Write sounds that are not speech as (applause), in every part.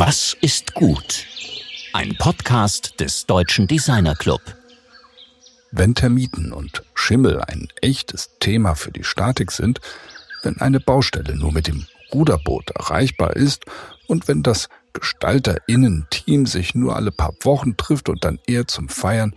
Was ist gut? Ein Podcast des Deutschen Designer Club. Wenn Termiten und Schimmel ein echtes Thema für die Statik sind, wenn eine Baustelle nur mit dem Ruderboot erreichbar ist und wenn das Gestalterinnen-Team sich nur alle paar Wochen trifft und dann eher zum Feiern,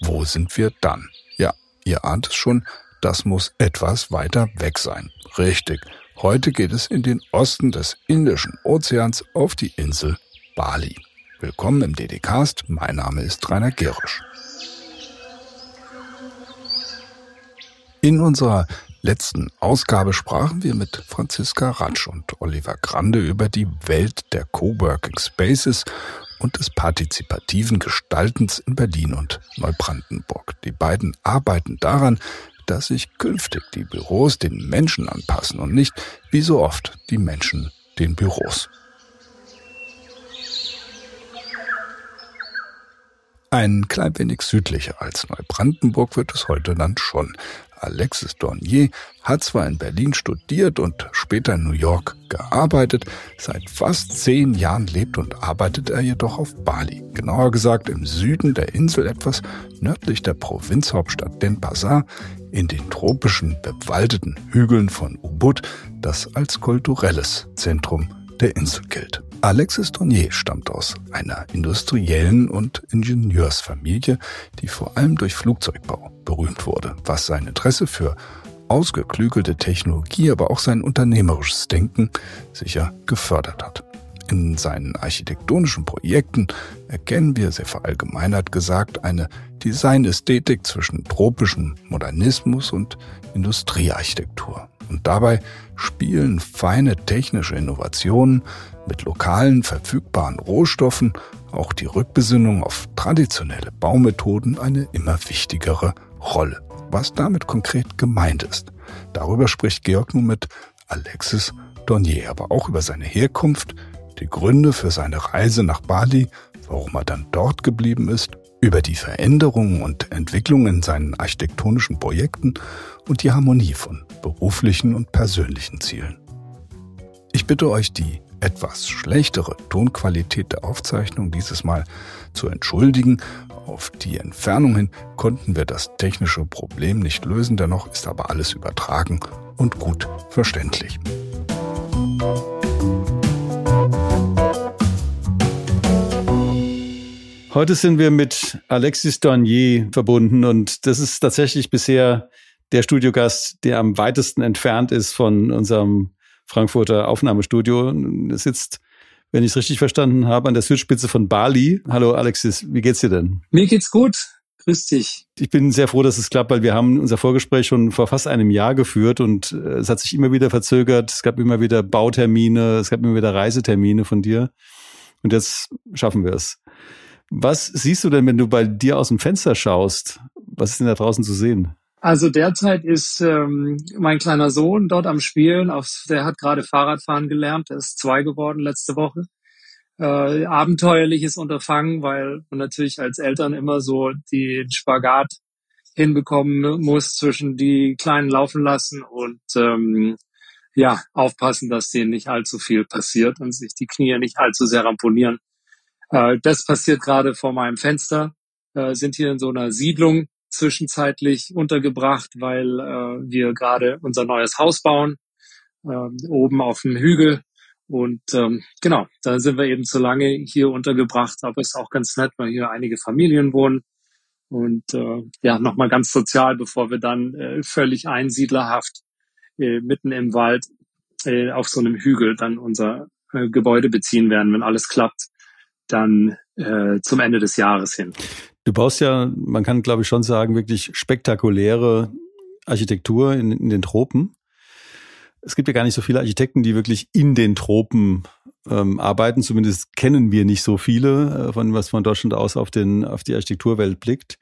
wo sind wir dann? Ja, ihr ahnt es schon, das muss etwas weiter weg sein. Richtig. Heute geht es in den Osten des Indischen Ozeans auf die Insel Bali. Willkommen im DD-Cast. Mein Name ist Rainer Gerisch. In unserer letzten Ausgabe sprachen wir mit Franziska Ratsch und Oliver Grande über die Welt der Coworking Spaces und des partizipativen Gestaltens in Berlin und Neubrandenburg. Die beiden arbeiten daran, dass sich künftig die Büros den Menschen anpassen und nicht, wie so oft, die Menschen den Büros. Ein klein wenig südlicher als Neubrandenburg wird es heute dann schon. Alexis Dornier hat zwar in Berlin studiert und später in New York gearbeitet, seit fast zehn Jahren lebt und arbeitet er jedoch auf Bali, genauer gesagt im Süden der Insel etwas nördlich der Provinzhauptstadt Denpasar in den tropischen bewaldeten Hügeln von Ubud, das als kulturelles Zentrum der Insel gilt. Alexis Tournier stammt aus einer industriellen und Ingenieursfamilie, die vor allem durch Flugzeugbau berühmt wurde, was sein Interesse für ausgeklügelte Technologie, aber auch sein unternehmerisches Denken sicher gefördert hat. In seinen architektonischen Projekten erkennen wir, sehr verallgemeinert gesagt, eine Designästhetik zwischen tropischem Modernismus und Industriearchitektur. Und dabei spielen feine technische Innovationen mit lokalen verfügbaren Rohstoffen, auch die Rückbesinnung auf traditionelle Baumethoden eine immer wichtigere Rolle. Was damit konkret gemeint ist, darüber spricht Georg nun mit Alexis Dornier, aber auch über seine Herkunft, die Gründe für seine Reise nach Bali, warum er dann dort geblieben ist, über die Veränderungen und Entwicklungen in seinen architektonischen Projekten und die Harmonie von beruflichen und persönlichen Zielen. Ich bitte euch, die etwas schlechtere Tonqualität der Aufzeichnung dieses Mal zu entschuldigen. Auf die Entfernung hin konnten wir das technische Problem nicht lösen, dennoch ist aber alles übertragen und gut verständlich. Heute sind wir mit Alexis Dornier verbunden und das ist tatsächlich bisher der Studiogast, der am weitesten entfernt ist von unserem Frankfurter Aufnahmestudio. Er sitzt, wenn ich es richtig verstanden habe, an der Südspitze von Bali. Hallo Alexis, wie geht's dir denn? Mir geht's gut. Grüß dich. Ich bin sehr froh, dass es klappt, weil wir haben unser Vorgespräch schon vor fast einem Jahr geführt und äh, es hat sich immer wieder verzögert. Es gab immer wieder Bautermine, es gab immer wieder Reisetermine von dir. Und jetzt schaffen wir es. Was siehst du denn, wenn du bei dir aus dem Fenster schaust? Was ist denn da draußen zu sehen? Also derzeit ist ähm, mein kleiner Sohn dort am Spielen. Auf, der hat gerade Fahrradfahren gelernt. Der ist zwei geworden letzte Woche. Äh, abenteuerliches Unterfangen, weil man natürlich als Eltern immer so den Spagat hinbekommen muss zwischen die Kleinen laufen lassen und ähm, ja aufpassen, dass denen nicht allzu viel passiert und sich die Knie nicht allzu sehr ramponieren. Äh, das passiert gerade vor meinem Fenster. Äh, sind hier in so einer Siedlung zwischenzeitlich untergebracht, weil äh, wir gerade unser neues Haus bauen, äh, oben auf dem Hügel. Und ähm, genau, da sind wir eben zu lange hier untergebracht, aber ist auch ganz nett, weil hier einige Familien wohnen. Und äh, ja, nochmal ganz sozial, bevor wir dann äh, völlig einsiedlerhaft äh, mitten im Wald äh, auf so einem Hügel dann unser äh, Gebäude beziehen werden, wenn alles klappt dann äh, zum Ende des Jahres hin. Du baust ja, man kann glaube ich schon sagen, wirklich spektakuläre Architektur in, in den Tropen. Es gibt ja gar nicht so viele Architekten, die wirklich in den Tropen ähm, arbeiten. Zumindest kennen wir nicht so viele, äh, von was von Deutschland aus auf, den, auf die Architekturwelt blickt.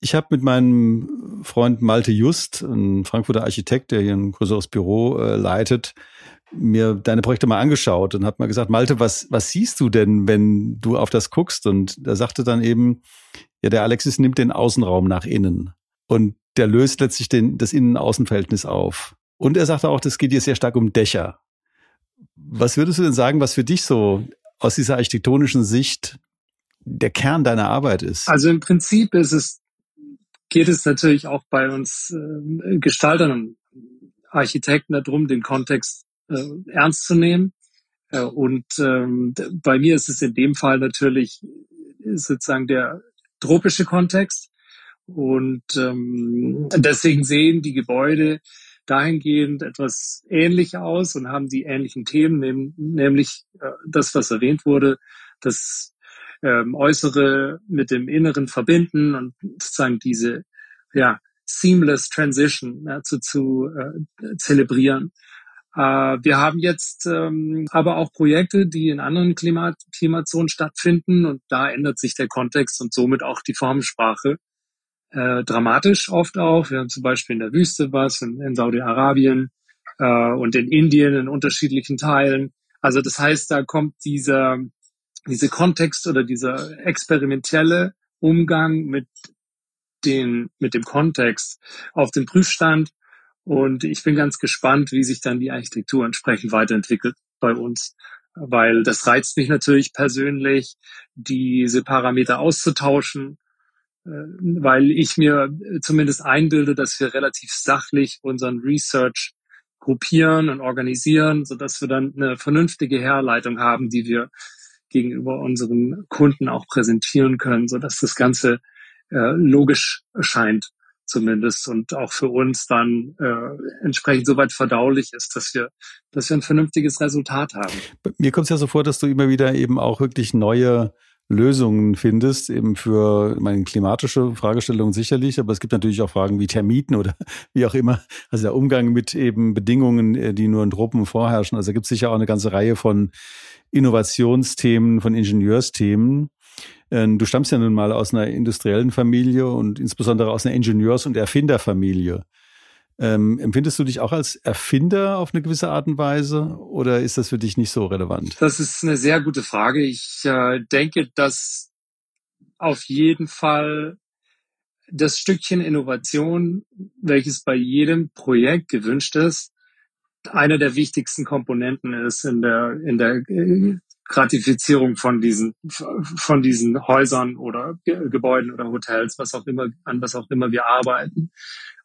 Ich habe mit meinem Freund Malte Just, ein Frankfurter Architekt, der hier ein größeres Büro äh, leitet, mir deine Projekte mal angeschaut und habe mal gesagt, Malte, was, was siehst du denn, wenn du auf das guckst? Und er sagte dann eben, ja, der Alexis nimmt den Außenraum nach innen und der löst letztlich den, das Innen-Außen-Verhältnis auf. Und er sagte auch, das geht hier sehr stark um Dächer. Was würdest du denn sagen, was für dich so aus dieser architektonischen Sicht der Kern deiner Arbeit ist? Also im Prinzip ist es, geht es natürlich auch bei uns äh, Gestaltern und Architekten darum, den Kontext äh, ernst zu nehmen. Äh, und ähm, bei mir ist es in dem Fall natürlich sozusagen der tropische Kontext. Und ähm, deswegen sehen die Gebäude dahingehend etwas ähnlich aus und haben die ähnlichen Themen, nämlich äh, das, was erwähnt wurde, das ähm, Äußere mit dem Inneren verbinden und sozusagen diese ja, seamless Transition ja, zu, zu äh, zelebrieren. Äh, wir haben jetzt ähm, aber auch Projekte, die in anderen Klimat Klimazonen stattfinden und da ändert sich der Kontext und somit auch die Formensprache äh, dramatisch oft auch. Wir haben zum Beispiel in der Wüste was, in, in Saudi-Arabien äh, und in Indien in unterschiedlichen Teilen. Also das heißt, da kommt dieser, diese Kontext oder dieser experimentelle Umgang mit den, mit dem Kontext auf den Prüfstand. Und ich bin ganz gespannt, wie sich dann die Architektur entsprechend weiterentwickelt bei uns, weil das reizt mich natürlich persönlich, diese Parameter auszutauschen äh, weil ich mir zumindest einbilde, dass wir relativ sachlich unseren Research gruppieren und organisieren, so dass wir dann eine vernünftige Herleitung haben, die wir gegenüber unseren Kunden auch präsentieren können, so dass das Ganze äh, logisch erscheint zumindest und auch für uns dann äh, entsprechend soweit verdaulich ist, dass wir, dass wir ein vernünftiges Resultat haben. Mir kommt es ja so vor, dass du immer wieder eben auch wirklich neue Lösungen findest, eben für meine klimatische Fragestellungen sicherlich, aber es gibt natürlich auch Fragen wie Termiten oder (laughs) wie auch immer. Also der Umgang mit eben Bedingungen, äh, die nur in Truppen vorherrschen. Also gibt es sicher auch eine ganze Reihe von Innovationsthemen, von Ingenieursthemen. Ähm, du stammst ja nun mal aus einer industriellen Familie und insbesondere aus einer Ingenieurs- und Erfinderfamilie. Ähm, empfindest du dich auch als Erfinder auf eine gewisse Art und Weise oder ist das für dich nicht so relevant? Das ist eine sehr gute Frage. Ich äh, denke, dass auf jeden Fall das Stückchen Innovation, welches bei jedem Projekt gewünscht ist, einer der wichtigsten Komponenten ist in der, in der äh, Gratifizierung von diesen, von diesen Häusern oder Gebäuden oder Hotels, was auch immer, an was auch immer wir arbeiten.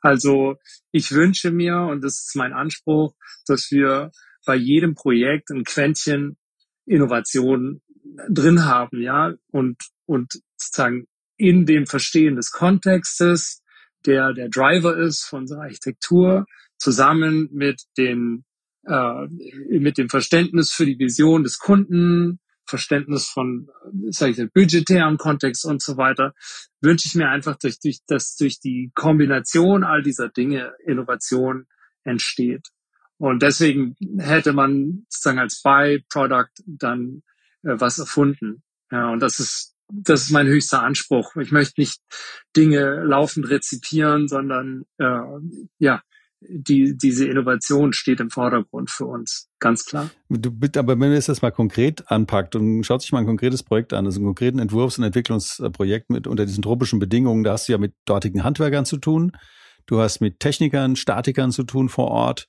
Also ich wünsche mir, und das ist mein Anspruch, dass wir bei jedem Projekt ein Quäntchen Innovation drin haben, ja, und, und sozusagen in dem Verstehen des Kontextes, der der Driver ist von unserer Architektur, zusammen mit den äh, mit dem Verständnis für die Vision des Kunden, Verständnis von, sag ich, budgetären Kontext und so weiter, wünsche ich mir einfach, durch, durch, dass durch die Kombination all dieser Dinge Innovation entsteht. Und deswegen hätte man sozusagen als Byproduct dann äh, was erfunden. Ja, und das ist, das ist mein höchster Anspruch. Ich möchte nicht Dinge laufend rezipieren, sondern äh, ja, die, diese Innovation steht im Vordergrund für uns, ganz klar. Du, aber wenn man jetzt mal konkret anpackt und schaut sich mal ein konkretes Projekt an, also einen konkreten Entwurfs- und Entwicklungsprojekt mit unter diesen tropischen Bedingungen, da hast du ja mit dortigen Handwerkern zu tun, du hast mit Technikern, Statikern zu tun vor Ort,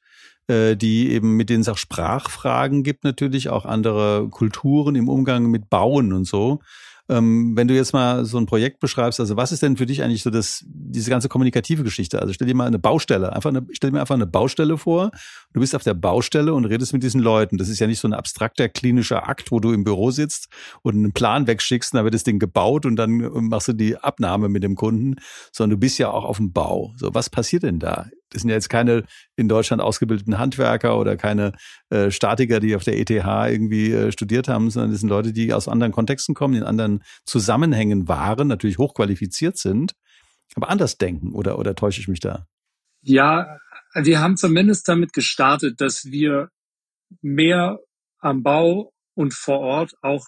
äh, die eben, mit denen es auch Sprachfragen gibt, natürlich auch andere Kulturen im Umgang mit Bauen und so. Ähm, wenn du jetzt mal so ein Projekt beschreibst, also was ist denn für dich eigentlich so das, diese ganze kommunikative Geschichte? Also stell dir mal eine Baustelle, einfach eine, stell dir einfach eine Baustelle vor. Du bist auf der Baustelle und redest mit diesen Leuten. Das ist ja nicht so ein abstrakter klinischer Akt, wo du im Büro sitzt und einen Plan wegschickst, dann wird das Ding gebaut und dann machst du die Abnahme mit dem Kunden, sondern du bist ja auch auf dem Bau. So, was passiert denn da? Das sind ja jetzt keine in Deutschland ausgebildeten Handwerker oder keine äh, Statiker, die auf der ETH irgendwie äh, studiert haben, sondern das sind Leute, die aus anderen Kontexten kommen, in anderen Zusammenhängen waren, natürlich hochqualifiziert sind, aber anders denken oder, oder täusche ich mich da? Ja, wir haben zumindest damit gestartet, dass wir mehr am Bau und vor Ort auch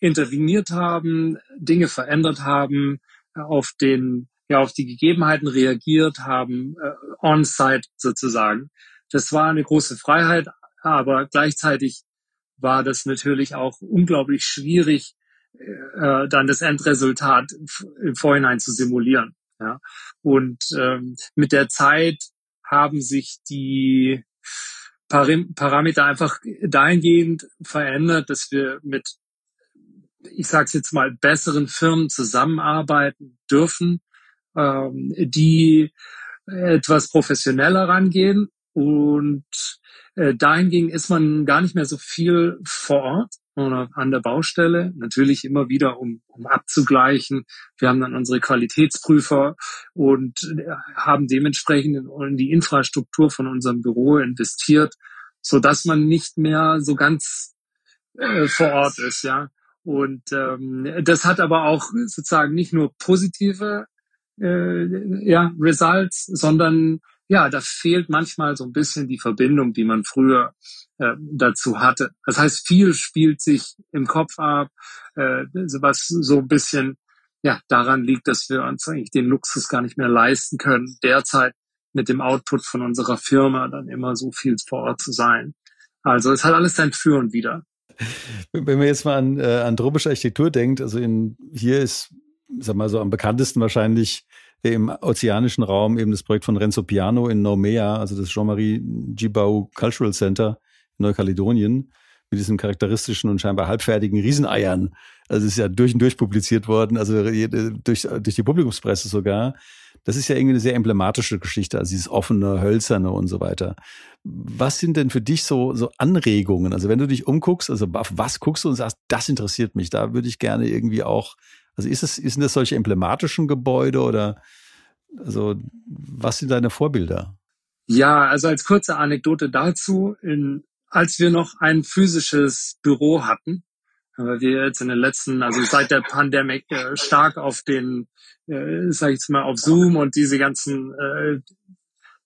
interveniert haben, Dinge verändert haben, auf den ja auf die Gegebenheiten reagiert haben, äh, on-site sozusagen. Das war eine große Freiheit, aber gleichzeitig war das natürlich auch unglaublich schwierig, äh, dann das Endresultat im Vorhinein zu simulieren. Ja. Und ähm, mit der Zeit haben sich die Parameter einfach dahingehend verändert, dass wir mit, ich sage es jetzt mal, besseren Firmen zusammenarbeiten dürfen, ähm, die etwas professioneller rangehen und äh, dahingegen ist man gar nicht mehr so viel vor Ort oder an der Baustelle. Natürlich immer wieder, um, um abzugleichen. Wir haben dann unsere Qualitätsprüfer und äh, haben dementsprechend in, in die Infrastruktur von unserem Büro investiert, so dass man nicht mehr so ganz äh, vor Ort ist, ja. Und ähm, das hat aber auch sozusagen nicht nur positive äh, ja, Results, sondern ja, da fehlt manchmal so ein bisschen die Verbindung, die man früher äh, dazu hatte. Das heißt, viel spielt sich im Kopf ab, äh, was so ein bisschen ja daran liegt, dass wir uns eigentlich den Luxus gar nicht mehr leisten können, derzeit mit dem Output von unserer Firma dann immer so viel vor Ort zu sein. Also es hat alles sein Für und Wider. Wenn man jetzt mal an, äh, an tropische Architektur denkt, also in, hier ist, sag mal so, am bekanntesten wahrscheinlich im ozeanischen Raum eben das Projekt von Renzo Piano in Nomea, also das Jean-Marie Gibau Cultural Center in Neukaledonien, mit diesen charakteristischen und scheinbar halbfertigen Rieseneiern. Also es ist ja durch und durch publiziert worden, also durch, durch die Publikumspresse sogar. Das ist ja irgendwie eine sehr emblematische Geschichte, also dieses offene, hölzerne und so weiter. Was sind denn für dich so, so Anregungen? Also wenn du dich umguckst, also auf was guckst du und sagst, das interessiert mich, da würde ich gerne irgendwie auch also ist es, sind das solche emblematischen Gebäude oder also was sind deine Vorbilder? Ja, also als kurze Anekdote dazu, in, als wir noch ein physisches Büro hatten, weil wir jetzt in den letzten, also seit der Pandemie äh, stark auf den, äh, sag ich jetzt mal, auf Zoom und diese ganzen, äh,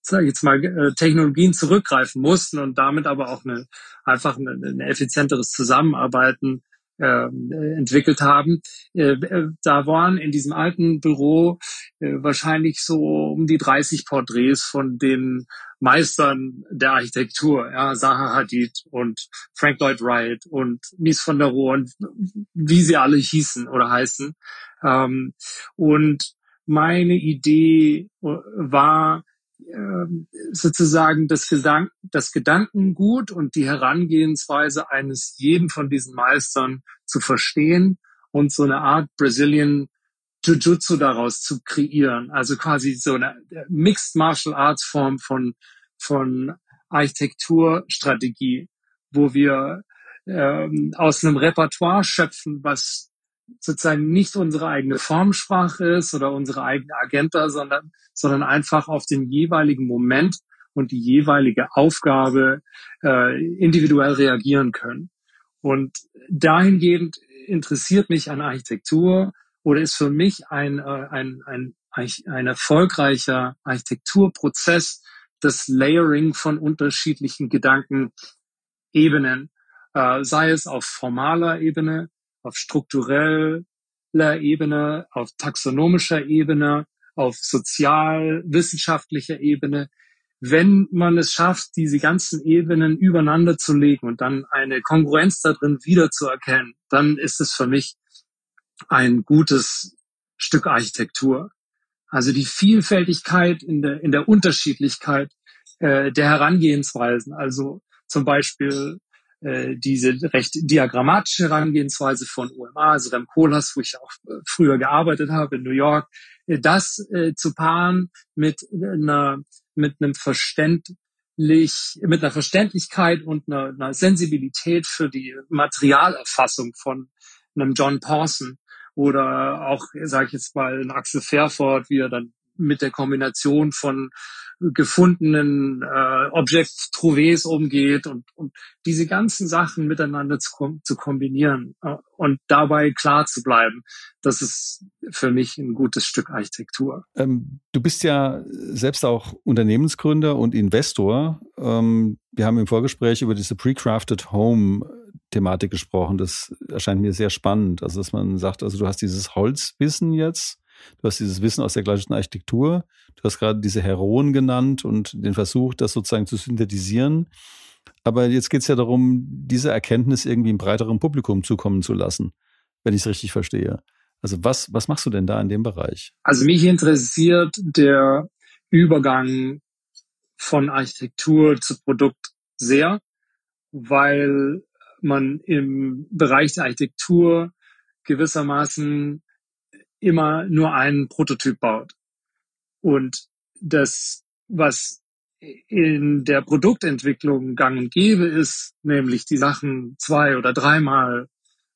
sag ich jetzt mal, äh, Technologien zurückgreifen mussten und damit aber auch eine, einfach ein eine effizienteres Zusammenarbeiten äh, entwickelt haben. Äh, äh, da waren in diesem alten Büro äh, wahrscheinlich so um die 30 Porträts von den Meistern der Architektur, ja, Zaha Hadid und Frank Lloyd Wright und Mies von der Rohe und wie sie alle hießen oder heißen. Ähm, und meine Idee war, sozusagen das, Gedank das Gedankengut und die Herangehensweise eines jeden von diesen Meistern zu verstehen und so eine Art Brazilian Jiu-Jitsu daraus zu kreieren. Also quasi so eine Mixed Martial Arts Form von, von Architekturstrategie, wo wir ähm, aus einem Repertoire schöpfen, was sozusagen nicht unsere eigene Formsprache ist oder unsere eigene Agenda, sondern, sondern einfach auf den jeweiligen Moment und die jeweilige Aufgabe äh, individuell reagieren können. Und dahingehend interessiert mich an Architektur oder ist für mich ein, äh, ein, ein, ein erfolgreicher Architekturprozess das Layering von unterschiedlichen Gedankenebenen, äh, sei es auf formaler Ebene, auf struktureller Ebene, auf taxonomischer Ebene, auf sozialwissenschaftlicher Ebene. Wenn man es schafft, diese ganzen Ebenen übereinander zu legen und dann eine Kongruenz da drin wiederzuerkennen, dann ist es für mich ein gutes Stück Architektur. Also die Vielfältigkeit in der, in der Unterschiedlichkeit äh, der Herangehensweisen. Also zum Beispiel äh, diese recht diagrammatische Herangehensweise von UMA, also dem Kohlhaas, wo ich auch äh, früher gearbeitet habe in New York, äh, das äh, zu paaren mit einer mit einem verständlich mit einer Verständlichkeit und einer, einer Sensibilität für die Materialerfassung von einem John Pawson oder auch, sage ich jetzt mal, ein Axel Fairford, wie er dann mit der Kombination von gefundenen äh, Objekt Trouvés umgeht und, und diese ganzen Sachen miteinander zu, zu kombinieren äh, und dabei klar zu bleiben, das ist für mich ein gutes Stück Architektur. Ähm, du bist ja selbst auch Unternehmensgründer und Investor. Ähm, wir haben im Vorgespräch über diese Pre-Crafted Home Thematik gesprochen. Das erscheint mir sehr spannend. Also, dass man sagt, also du hast dieses Holzwissen jetzt Du hast dieses Wissen aus der klassischen Architektur. Du hast gerade diese Heroen genannt und den Versuch, das sozusagen zu synthetisieren. Aber jetzt geht es ja darum, diese Erkenntnis irgendwie einem breiteren Publikum zukommen zu lassen, wenn ich es richtig verstehe. Also was, was machst du denn da in dem Bereich? Also mich interessiert der Übergang von Architektur zu Produkt sehr, weil man im Bereich der Architektur gewissermaßen immer nur einen Prototyp baut. Und das, was in der Produktentwicklung gang und gäbe ist, nämlich die Sachen zwei oder dreimal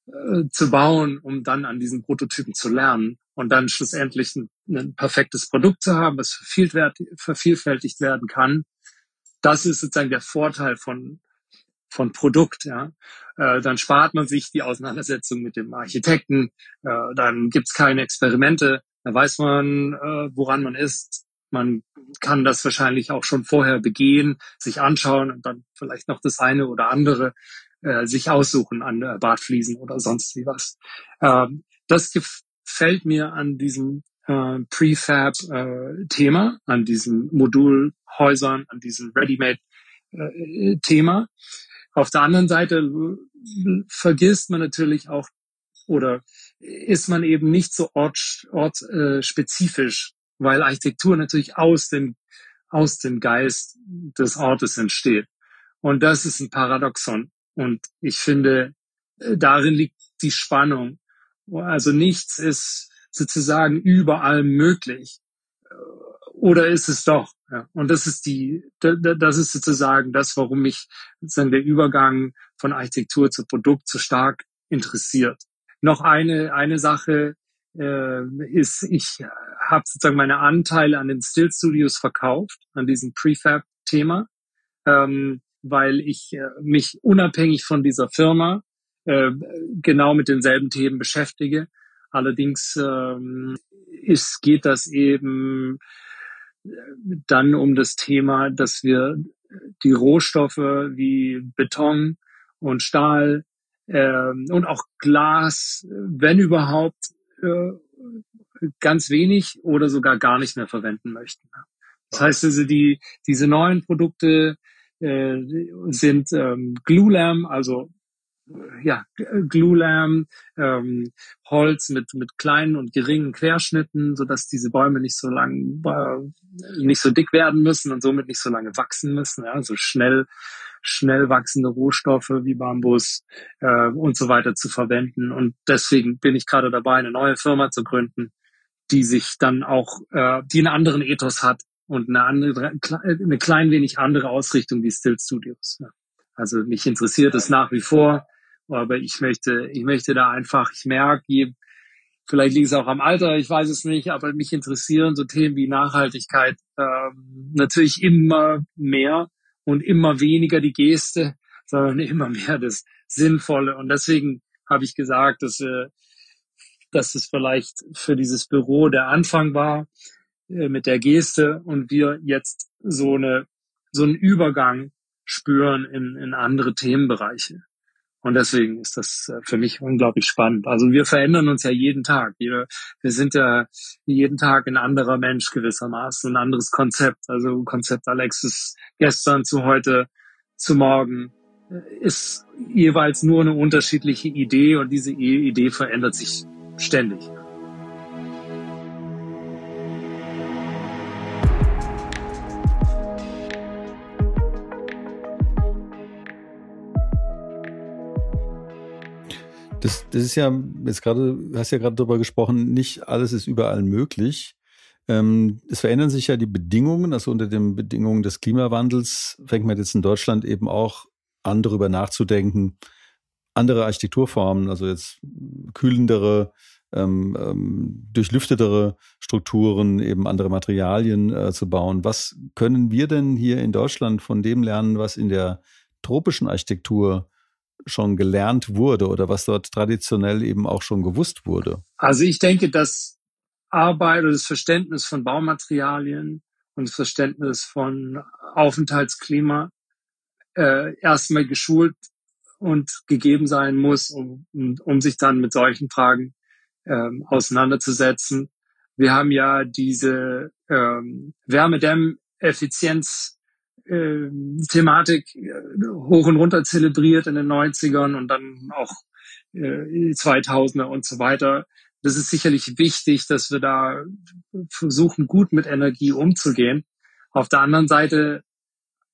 äh, zu bauen, um dann an diesen Prototypen zu lernen und dann schlussendlich ein, ein perfektes Produkt zu haben, was vervielfältigt werden kann. Das ist sozusagen der Vorteil von von Produkt. Ja. Äh, dann spart man sich die Auseinandersetzung mit dem Architekten. Äh, dann gibt's keine Experimente. Da weiß man, äh, woran man ist. Man kann das wahrscheinlich auch schon vorher begehen, sich anschauen und dann vielleicht noch das eine oder andere äh, sich aussuchen an äh, Badfliesen oder sonst wie was. Ähm, das gefällt mir an diesem äh, Prefab-Thema, äh, an diesen Modulhäusern, an diesem Ready-Made-Thema. Äh, Auf der anderen Seite äh, vergisst man natürlich auch oder ist man eben nicht so ortsspezifisch, ort, äh, weil Architektur natürlich aus dem, aus dem Geist des Ortes entsteht. Und das ist ein Paradoxon. Und ich finde, äh, darin liegt die Spannung. Also nichts ist sozusagen überall möglich. Oder ist es doch? Ja. Und das ist die, das ist sozusagen das, warum mich sozusagen der Übergang von Architektur zu Produkt so stark interessiert. Noch eine, eine Sache äh, ist, ich habe sozusagen meine Anteile an den Still Studios verkauft, an diesem Prefab-Thema. Ähm, weil ich äh, mich unabhängig von dieser Firma äh, genau mit denselben Themen beschäftige. Allerdings ähm, ist, geht das eben dann um das Thema, dass wir die Rohstoffe wie Beton und Stahl äh, und auch Glas, wenn überhaupt, äh, ganz wenig oder sogar gar nicht mehr verwenden möchten. Das heißt also, die, diese neuen Produkte äh, sind ähm, Glulam, also ja, Glulam, ähm, Holz mit, mit kleinen und geringen Querschnitten, so dass diese Bäume nicht so lang, äh, nicht so dick werden müssen und somit nicht so lange wachsen müssen. Ja, also schnell, schnell wachsende Rohstoffe wie Bambus äh, und so weiter zu verwenden. Und deswegen bin ich gerade dabei, eine neue Firma zu gründen, die sich dann auch, äh, die einen anderen Ethos hat und eine andere, eine klein wenig andere Ausrichtung wie Still Studios. Also mich interessiert es nach wie vor, aber ich möchte, ich möchte da einfach, ich merke, vielleicht liegt es auch am Alter, ich weiß es nicht, aber mich interessieren so Themen wie Nachhaltigkeit ähm, natürlich immer mehr und immer weniger die Geste, (laughs) sondern immer mehr das Sinnvolle. Und deswegen habe ich gesagt, dass, äh, dass es vielleicht für dieses Büro der Anfang war, äh, mit der Geste und wir jetzt so eine so einen Übergang spüren in, in andere Themenbereiche. Und deswegen ist das äh, für mich unglaublich spannend. Also wir verändern uns ja jeden Tag. Wir, wir sind ja jeden Tag ein anderer Mensch gewissermaßen, ein anderes Konzept. Also Konzept Alexis gestern zu heute zu morgen äh, ist jeweils nur eine unterschiedliche Idee und diese Idee verändert sich ständig. Das, das ist ja jetzt gerade, du hast ja gerade darüber gesprochen, nicht alles ist überall möglich. Ähm, es verändern sich ja die Bedingungen, also unter den Bedingungen des Klimawandels fängt man jetzt in Deutschland eben auch an, darüber nachzudenken, andere Architekturformen, also jetzt kühlendere, ähm, ähm, durchlüftetere Strukturen, eben andere Materialien äh, zu bauen. Was können wir denn hier in Deutschland von dem lernen, was in der tropischen Architektur schon gelernt wurde oder was dort traditionell eben auch schon gewusst wurde? Also ich denke, dass Arbeit oder das Verständnis von Baumaterialien und das Verständnis von Aufenthaltsklima äh, erstmal geschult und gegeben sein muss, um, um, um sich dann mit solchen Fragen ähm, auseinanderzusetzen. Wir haben ja diese ähm, Wärmedämmeffizienz äh, Thematik hoch und runter zelebriert in den 90ern und dann auch äh, 2000er und so weiter. Das ist sicherlich wichtig, dass wir da versuchen, gut mit Energie umzugehen. Auf der anderen Seite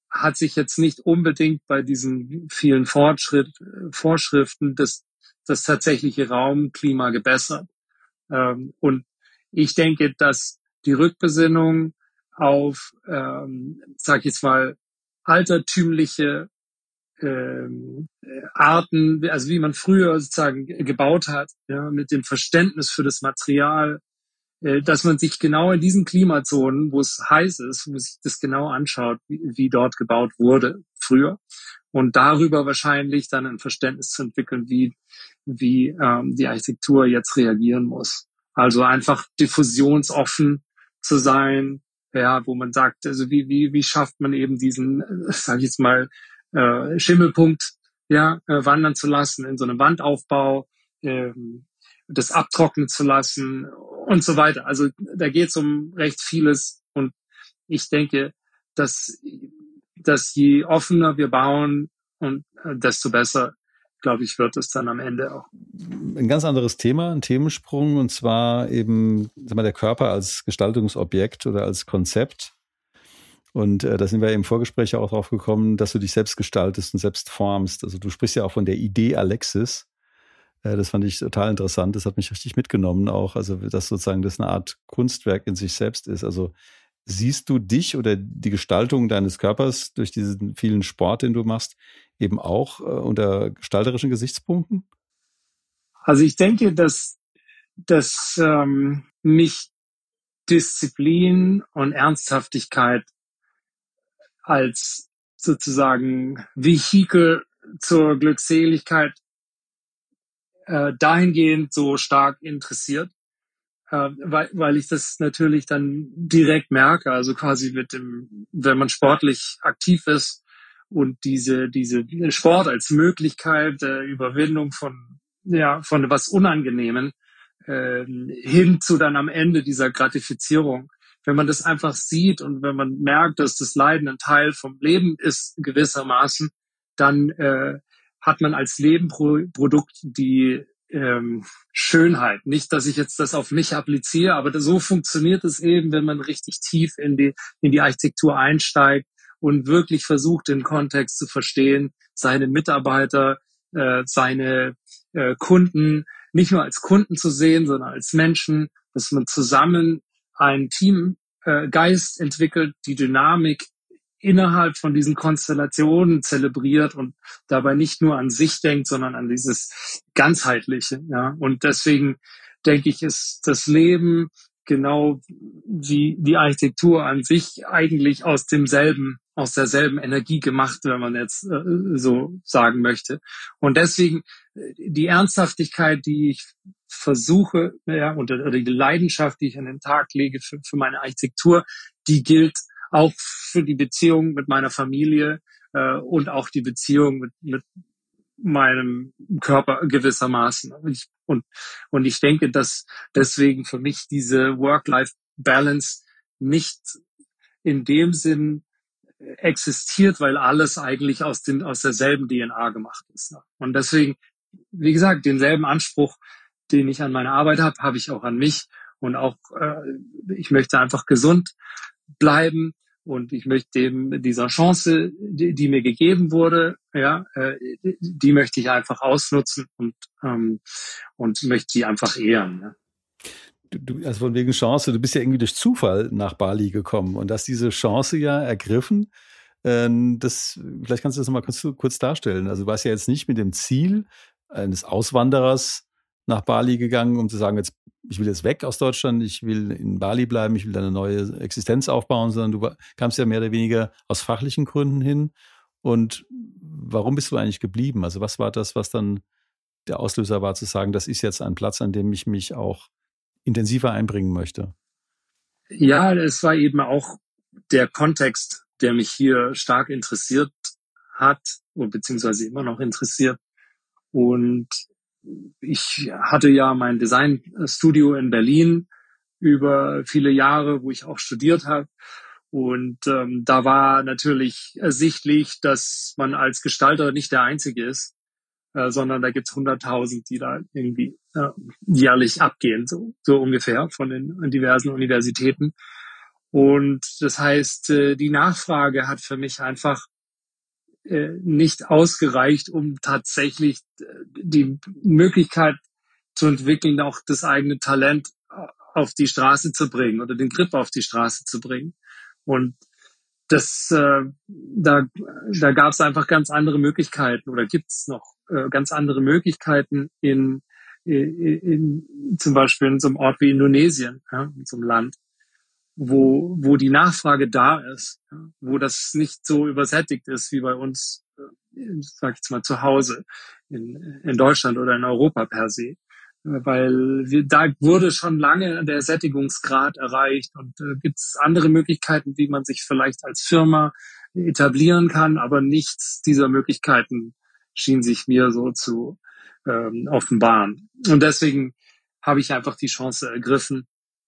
hat sich jetzt nicht unbedingt bei diesen vielen Fortschritt, Vorschriften das, das tatsächliche Raumklima gebessert. Ähm, und ich denke, dass die Rückbesinnung auf, ähm, sag ich jetzt mal, altertümliche ähm, Arten, also wie man früher sozusagen gebaut hat, ja, mit dem Verständnis für das Material, äh, dass man sich genau in diesen Klimazonen, wo es heiß ist, wo sich das genau anschaut, wie, wie dort gebaut wurde früher und darüber wahrscheinlich dann ein Verständnis zu entwickeln, wie wie ähm, die Architektur jetzt reagieren muss. Also einfach diffusionsoffen zu sein, ja, wo man sagt, also wie wie wie schafft man eben diesen, äh, sage ich jetzt mal, äh, Schimmelpunkt ja äh, wandern zu lassen in so einem Wandaufbau, ähm, das abtrocknen zu lassen und so weiter. Also da geht es um recht vieles und ich denke, dass, dass je offener wir bauen und äh, desto besser, glaube ich, wird es dann am Ende auch. Ein ganz anderes Thema, ein Themensprung und zwar eben sag mal, der Körper als Gestaltungsobjekt oder als Konzept. Und äh, da sind wir im Vorgespräch auch drauf gekommen, dass du dich selbst gestaltest und selbst formst. Also du sprichst ja auch von der Idee Alexis. Äh, das fand ich total interessant. Das hat mich richtig mitgenommen auch. Also, dass sozusagen das eine Art Kunstwerk in sich selbst ist. Also, siehst du dich oder die Gestaltung deines Körpers durch diesen vielen Sport, den du machst, eben auch äh, unter gestalterischen Gesichtspunkten? Also, ich denke, dass, dass ähm, mich Disziplin und Ernsthaftigkeit als sozusagen Vehikel zur Glückseligkeit äh, dahingehend so stark interessiert, äh, weil, weil ich das natürlich dann direkt merke, also quasi mit dem, wenn man sportlich aktiv ist und diese, diese Sport als Möglichkeit der Überwindung von, ja, von was Unangenehmen äh, hin zu dann am Ende dieser Gratifizierung. Wenn man das einfach sieht und wenn man merkt, dass das Leiden ein Teil vom Leben ist, gewissermaßen, dann äh, hat man als Nebenprodukt die ähm, Schönheit. Nicht, dass ich jetzt das auf mich appliziere, aber so funktioniert es eben, wenn man richtig tief in die, in die Architektur einsteigt und wirklich versucht, den Kontext zu verstehen, seine Mitarbeiter, äh, seine äh, Kunden nicht nur als Kunden zu sehen, sondern als Menschen, dass man zusammen einen Teamgeist äh, entwickelt, die Dynamik innerhalb von diesen Konstellationen zelebriert und dabei nicht nur an sich denkt, sondern an dieses ganzheitliche. Ja, und deswegen denke ich, ist das Leben genau wie die Architektur an sich eigentlich aus demselben, aus derselben Energie gemacht, wenn man jetzt äh, so sagen möchte. Und deswegen äh, die Ernsthaftigkeit, die ich versuche, ja, und oder die Leidenschaft, die ich an den Tag lege für, für meine Architektur, die gilt auch für die Beziehung mit meiner Familie äh, und auch die Beziehung mit, mit meinem Körper gewissermaßen. Und ich, und, und ich denke, dass deswegen für mich diese Work-Life-Balance nicht in dem Sinn existiert, weil alles eigentlich aus, dem, aus derselben DNA gemacht ist. Und deswegen, wie gesagt, denselben Anspruch, den ich an meine Arbeit habe, habe ich auch an mich. Und auch, äh, ich möchte einfach gesund bleiben und ich möchte eben dieser Chance, die, die mir gegeben wurde, ja, äh, die möchte ich einfach ausnutzen und ähm, und möchte sie einfach ehren. Ja. Du, also von wegen Chance, du bist ja irgendwie durch Zufall nach Bali gekommen und hast diese Chance ja ergriffen. Ähm, das, vielleicht kannst du das nochmal kurz, kurz darstellen. Also du warst ja jetzt nicht mit dem Ziel eines Auswanderers nach Bali gegangen, um zu sagen, jetzt, ich will jetzt weg aus Deutschland, ich will in Bali bleiben, ich will eine neue Existenz aufbauen, sondern du kamst ja mehr oder weniger aus fachlichen Gründen hin. Und warum bist du eigentlich geblieben? Also was war das, was dann der Auslöser war, zu sagen, das ist jetzt ein Platz, an dem ich mich auch intensiver einbringen möchte? Ja, es war eben auch der Kontext, der mich hier stark interessiert hat, beziehungsweise immer noch interessiert. Und ich hatte ja mein Designstudio in Berlin über viele Jahre, wo ich auch studiert habe. Und ähm, da war natürlich ersichtlich, dass man als Gestalter nicht der Einzige ist, äh, sondern da gibt's hunderttausend, die da irgendwie äh, jährlich abgehen, so, so ungefähr von den diversen Universitäten. Und das heißt, äh, die Nachfrage hat für mich einfach äh, nicht ausgereicht, um tatsächlich äh, die Möglichkeit zu entwickeln, auch das eigene Talent auf die Straße zu bringen oder den Grip auf die Straße zu bringen. Und das, äh, da, da gab es einfach ganz andere Möglichkeiten oder gibt es noch äh, ganz andere Möglichkeiten in, in, in, zum Beispiel in so einem Ort wie Indonesien, ja, in so einem Land, wo, wo die Nachfrage da ist, ja, wo das nicht so übersättigt ist wie bei uns, äh, sag ich jetzt mal, zu Hause in, in Deutschland oder in Europa per se weil wir, da wurde schon lange der Sättigungsgrad erreicht und äh, gibt es andere Möglichkeiten, wie man sich vielleicht als Firma etablieren kann, aber nichts dieser Möglichkeiten schien sich mir so zu ähm, offenbaren. Und deswegen habe ich einfach die Chance ergriffen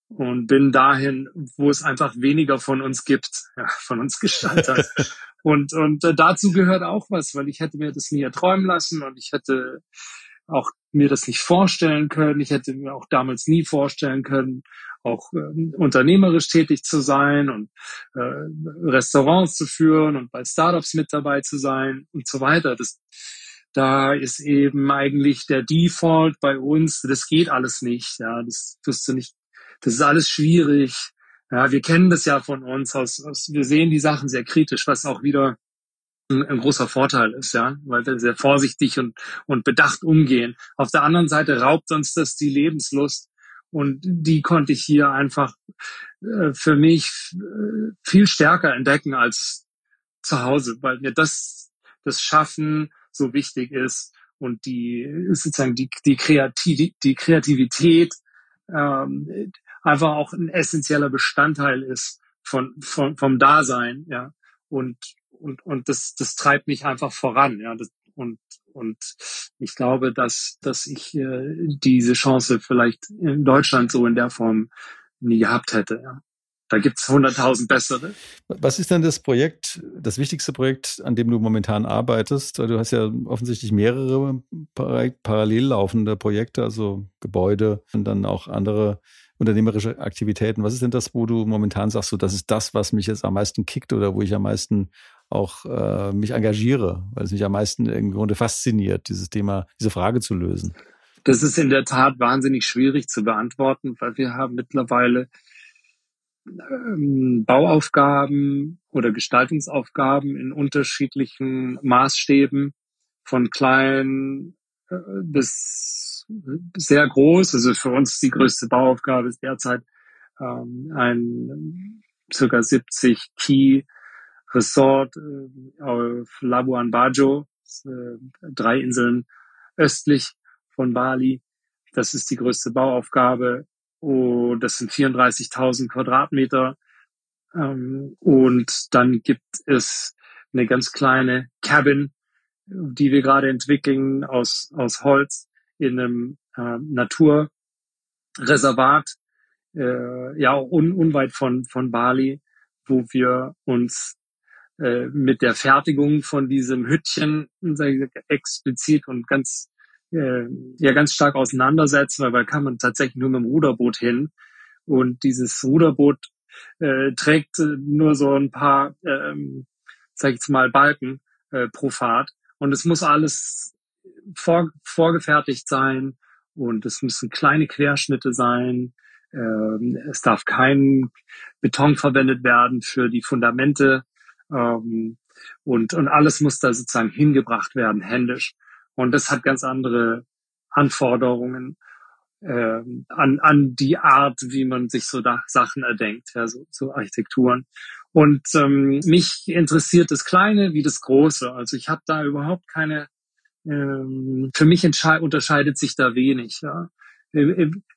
und bin dahin, wo es einfach weniger von uns gibt, (laughs) ja, von uns Gestaltern. (laughs) und und äh, dazu gehört auch was, weil ich hätte mir das nie erträumen lassen und ich hätte auch mir das nicht vorstellen können. Ich hätte mir auch damals nie vorstellen können, auch äh, unternehmerisch tätig zu sein und äh, Restaurants zu führen und bei Startups mit dabei zu sein und so weiter. Das, da ist eben eigentlich der Default bei uns, das geht alles nicht. Ja, das wirst du nicht, das ist alles schwierig. Ja, wir kennen das ja von uns aus, aus wir sehen die Sachen sehr kritisch, was auch wieder ein, ein großer Vorteil ist, ja, weil wir sehr vorsichtig und, und bedacht umgehen. Auf der anderen Seite raubt uns das die Lebenslust und die konnte ich hier einfach äh, für mich äh, viel stärker entdecken als zu Hause, weil mir das, das Schaffen so wichtig ist und die sozusagen die, die, Kreativ die Kreativität ähm, einfach auch ein essentieller Bestandteil ist von, von vom Dasein, ja. Und und, und das, das treibt mich einfach voran. Ja, das, und, und ich glaube, dass, dass ich äh, diese Chance vielleicht in Deutschland so in der Form nie gehabt hätte. Ja. Da gibt's hunderttausend bessere. Was ist denn das Projekt, das wichtigste Projekt, an dem du momentan arbeitest? Du hast ja offensichtlich mehrere parallel laufende Projekte, also Gebäude und dann auch andere unternehmerische Aktivitäten. Was ist denn das, wo du momentan sagst, so, das ist das, was mich jetzt am meisten kickt oder wo ich am meisten auch äh, mich engagiere, weil es mich am meisten im Grunde fasziniert, dieses Thema, diese Frage zu lösen? Das ist in der Tat wahnsinnig schwierig zu beantworten, weil wir haben mittlerweile ähm, Bauaufgaben oder Gestaltungsaufgaben in unterschiedlichen Maßstäben, von klein äh, bis sehr groß. Also für uns die größte Bauaufgabe ist derzeit ähm, ein circa 70 Key Resort äh, auf Labuan Bajo, äh, drei Inseln östlich von Bali. Das ist die größte Bauaufgabe. Und das sind 34.000 Quadratmeter. Ähm, und dann gibt es eine ganz kleine Cabin, die wir gerade entwickeln aus, aus Holz in einem äh, Naturreservat, äh, ja, un, unweit von, von Bali, wo wir uns äh, mit der Fertigung von diesem Hüttchen explizit und ganz äh, ja ganz stark auseinandersetzen, weil da kann man tatsächlich nur mit dem Ruderboot hin. Und dieses Ruderboot äh, trägt äh, nur so ein paar, ähm, sag ich jetzt mal, Balken äh, pro Fahrt. Und es muss alles vor, vorgefertigt sein und es müssen kleine Querschnitte sein. Ähm, es darf kein Beton verwendet werden für die Fundamente ähm, und, und alles muss da sozusagen hingebracht werden, händisch. Und das hat ganz andere Anforderungen äh, an, an die Art, wie man sich so da Sachen erdenkt, ja, so, so Architekturen. Und ähm, mich interessiert das Kleine wie das Große. Also ich habe da überhaupt keine, ähm, für mich unterscheidet sich da wenig. Ja.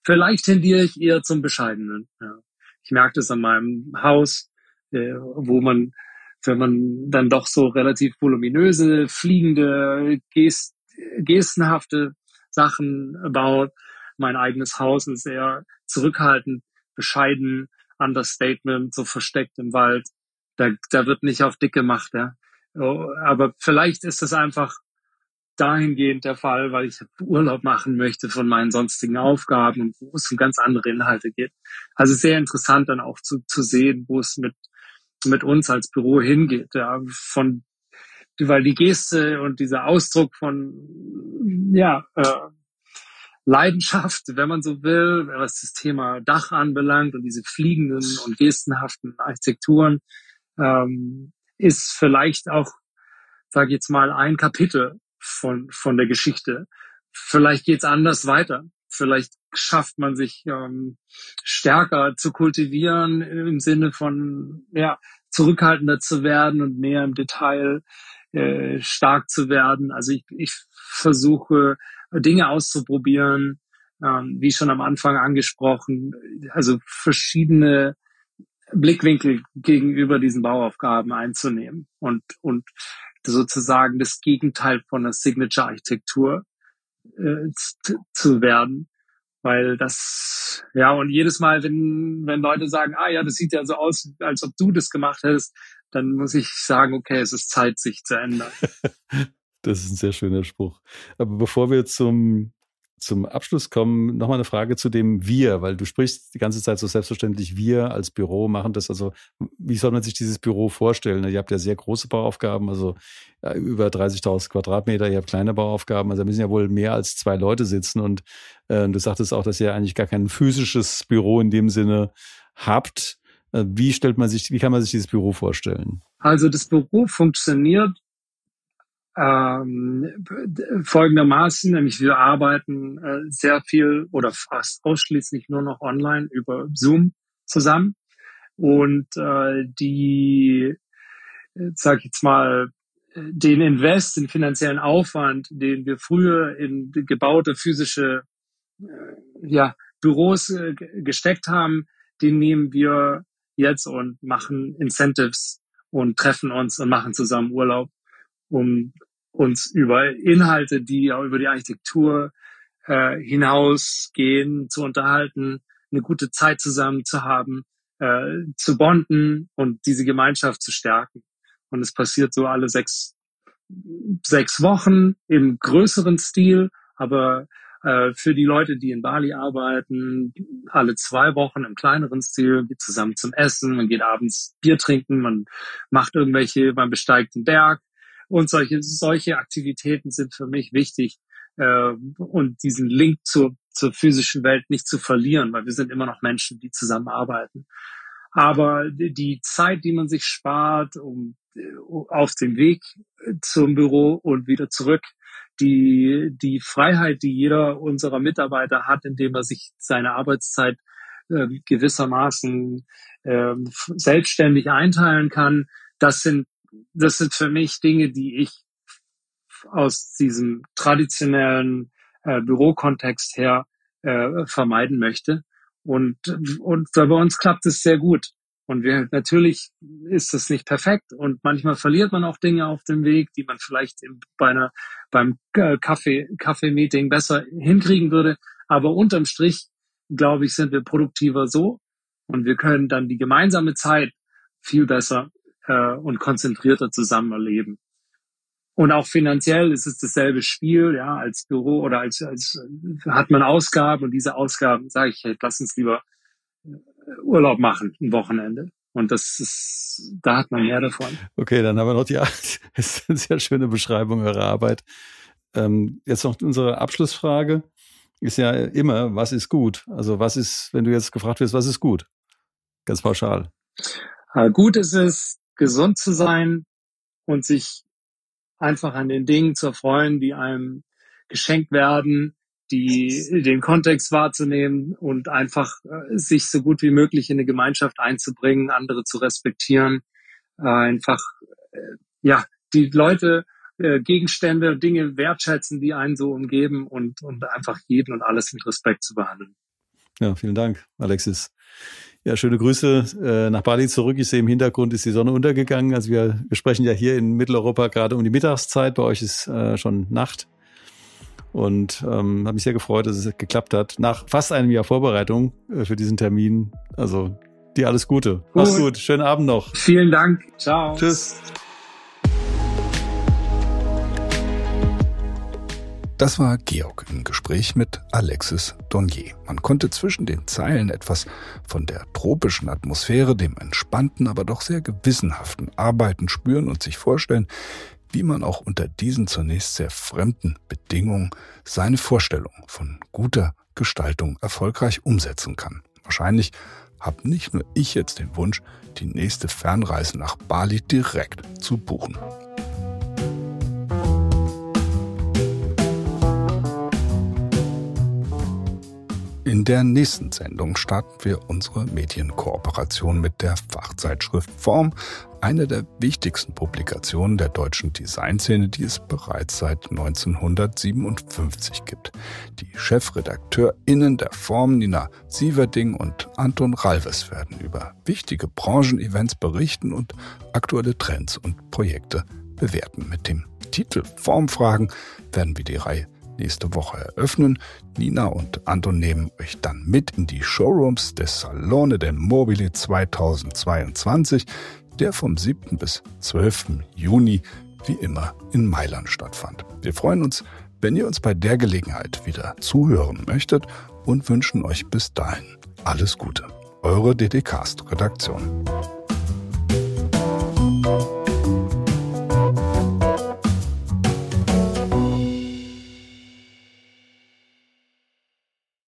Vielleicht tendiere ich eher zum Bescheidenen. Ja. Ich merke das an meinem Haus, äh, wo man wenn man dann doch so relativ voluminöse, fliegende, gest gestenhafte Sachen baut. Mein eigenes Haus ist sehr zurückhaltend, bescheiden, Understatement, so versteckt im Wald. Da, da wird nicht auf dick gemacht, ja. Oh, aber vielleicht ist es einfach dahingehend der Fall, weil ich Urlaub machen möchte von meinen sonstigen Aufgaben und wo es um ganz andere Inhalte geht. Also sehr interessant dann auch zu, zu sehen, wo es mit, mit uns als Büro hingeht. Ja, von, weil die Geste und dieser Ausdruck von, ja, äh, Leidenschaft, wenn man so will, was das Thema Dach anbelangt und diese fliegenden und gestenhaften Architekturen, ähm, ist vielleicht auch, sage ich jetzt mal, ein Kapitel von, von der Geschichte. Vielleicht geht's anders weiter. Vielleicht schafft man sich ähm, stärker zu kultivieren im Sinne von ja zurückhaltender zu werden und mehr im Detail äh, stark zu werden. Also ich, ich versuche Dinge auszuprobieren, ähm, wie schon am Anfang angesprochen, also verschiedene Blickwinkel gegenüber diesen Bauaufgaben einzunehmen und, und sozusagen das Gegenteil von der Signature-Architektur äh, zu werden. Weil das, ja, und jedes Mal, wenn, wenn Leute sagen, ah ja, das sieht ja so aus, als ob du das gemacht hättest, dann muss ich sagen, okay, es ist Zeit, sich zu ändern. (laughs) das ist ein sehr schöner Spruch. Aber bevor wir zum zum Abschluss kommen, nochmal eine Frage zu dem Wir, weil du sprichst die ganze Zeit so selbstverständlich, wir als Büro machen das. Also, wie soll man sich dieses Büro vorstellen? Ihr habt ja sehr große Bauaufgaben, also über 30.000 Quadratmeter, ihr habt kleine Bauaufgaben, also da müssen ja wohl mehr als zwei Leute sitzen. Und äh, du sagtest auch, dass ihr eigentlich gar kein physisches Büro in dem Sinne habt. Äh, wie stellt man sich, wie kann man sich dieses Büro vorstellen? Also das Büro funktioniert ähm, folgendermaßen, nämlich wir arbeiten äh, sehr viel oder fast ausschließlich nur noch online über Zoom zusammen. Und äh, die, äh, sag ich jetzt mal, den Invest, den finanziellen Aufwand, den wir früher in gebaute physische äh, ja, Büros äh, gesteckt haben, den nehmen wir jetzt und machen Incentives und treffen uns und machen zusammen Urlaub um uns über Inhalte, die auch über die Architektur äh, hinausgehen, zu unterhalten, eine gute Zeit zusammen zu haben, äh, zu bonden und diese Gemeinschaft zu stärken. Und es passiert so alle sechs, sechs Wochen im größeren Stil, aber äh, für die Leute, die in Bali arbeiten, alle zwei Wochen im kleineren Stil, geht zusammen zum Essen, man geht abends Bier trinken, man macht irgendwelche, man besteigt den Berg, und solche, solche Aktivitäten sind für mich wichtig äh, und diesen Link zur, zur physischen Welt nicht zu verlieren, weil wir sind immer noch Menschen, die zusammenarbeiten. Aber die Zeit, die man sich spart, um auf dem Weg zum Büro und wieder zurück, die, die Freiheit, die jeder unserer Mitarbeiter hat, indem er sich seine Arbeitszeit äh, gewissermaßen äh, selbstständig einteilen kann, das sind das sind für mich Dinge, die ich aus diesem traditionellen äh, Bürokontext her äh, vermeiden möchte. Und, und bei uns klappt es sehr gut. Und wir, natürlich ist das nicht perfekt und manchmal verliert man auch Dinge auf dem Weg, die man vielleicht im, bei einer, beim äh, Kaffee, Kaffee-Meeting besser hinkriegen würde. Aber unterm Strich, glaube ich, sind wir produktiver so und wir können dann die gemeinsame Zeit viel besser äh, und konzentrierter zusammen erleben. Und auch finanziell ist es dasselbe Spiel, ja, als Büro oder als, als hat man Ausgaben und diese Ausgaben sage ich, hey, lass uns lieber äh, Urlaub machen, ein Wochenende. Und das ist, da hat man mehr davon. Okay, dann haben wir noch die, (laughs) das ist eine sehr schöne Beschreibung eurer Arbeit. Ähm, jetzt noch unsere Abschlussfrage ist ja immer, was ist gut? Also was ist, wenn du jetzt gefragt wirst, was ist gut? Ganz pauschal. Äh, gut ist es, gesund zu sein und sich einfach an den Dingen zu erfreuen, die einem geschenkt werden, die den Kontext wahrzunehmen und einfach äh, sich so gut wie möglich in eine Gemeinschaft einzubringen, andere zu respektieren, äh, einfach äh, ja die Leute, äh, Gegenstände, Dinge wertschätzen, die einen so umgeben und und einfach jeden und alles mit Respekt zu behandeln. Ja, vielen Dank, Alexis. Ja, schöne Grüße äh, nach Bali zurück. Ich sehe im Hintergrund ist die Sonne untergegangen. Also wir, wir sprechen ja hier in Mitteleuropa gerade um die Mittagszeit. Bei euch ist äh, schon Nacht. Und ähm, habe mich sehr gefreut, dass es geklappt hat. Nach fast einem Jahr Vorbereitung äh, für diesen Termin. Also dir alles Gute. Gut. Mach's gut. Schönen Abend noch. Vielen Dank. Ciao. Tschüss. Das war Georg im Gespräch mit Alexis Donnier. Man konnte zwischen den Zeilen etwas von der tropischen Atmosphäre, dem entspannten, aber doch sehr gewissenhaften Arbeiten spüren und sich vorstellen, wie man auch unter diesen zunächst sehr fremden Bedingungen seine Vorstellung von guter Gestaltung erfolgreich umsetzen kann. Wahrscheinlich habe nicht nur ich jetzt den Wunsch, die nächste Fernreise nach Bali direkt zu buchen. In der nächsten Sendung starten wir unsere Medienkooperation mit der Fachzeitschrift Form, eine der wichtigsten Publikationen der deutschen Designszene, die es bereits seit 1957 gibt. Die ChefredakteurInnen der Form, Nina Sieverding und Anton Ralves, werden über wichtige Branchenevents berichten und aktuelle Trends und Projekte bewerten. Mit dem Titel Formfragen werden wir die Reihe nächste Woche eröffnen. Nina und Anton nehmen euch dann mit in die Showrooms des Salone del Mobile 2022, der vom 7. bis 12. Juni wie immer in Mailand stattfand. Wir freuen uns, wenn ihr uns bei der Gelegenheit wieder zuhören möchtet und wünschen euch bis dahin alles Gute. Eure DDcast-Redaktion.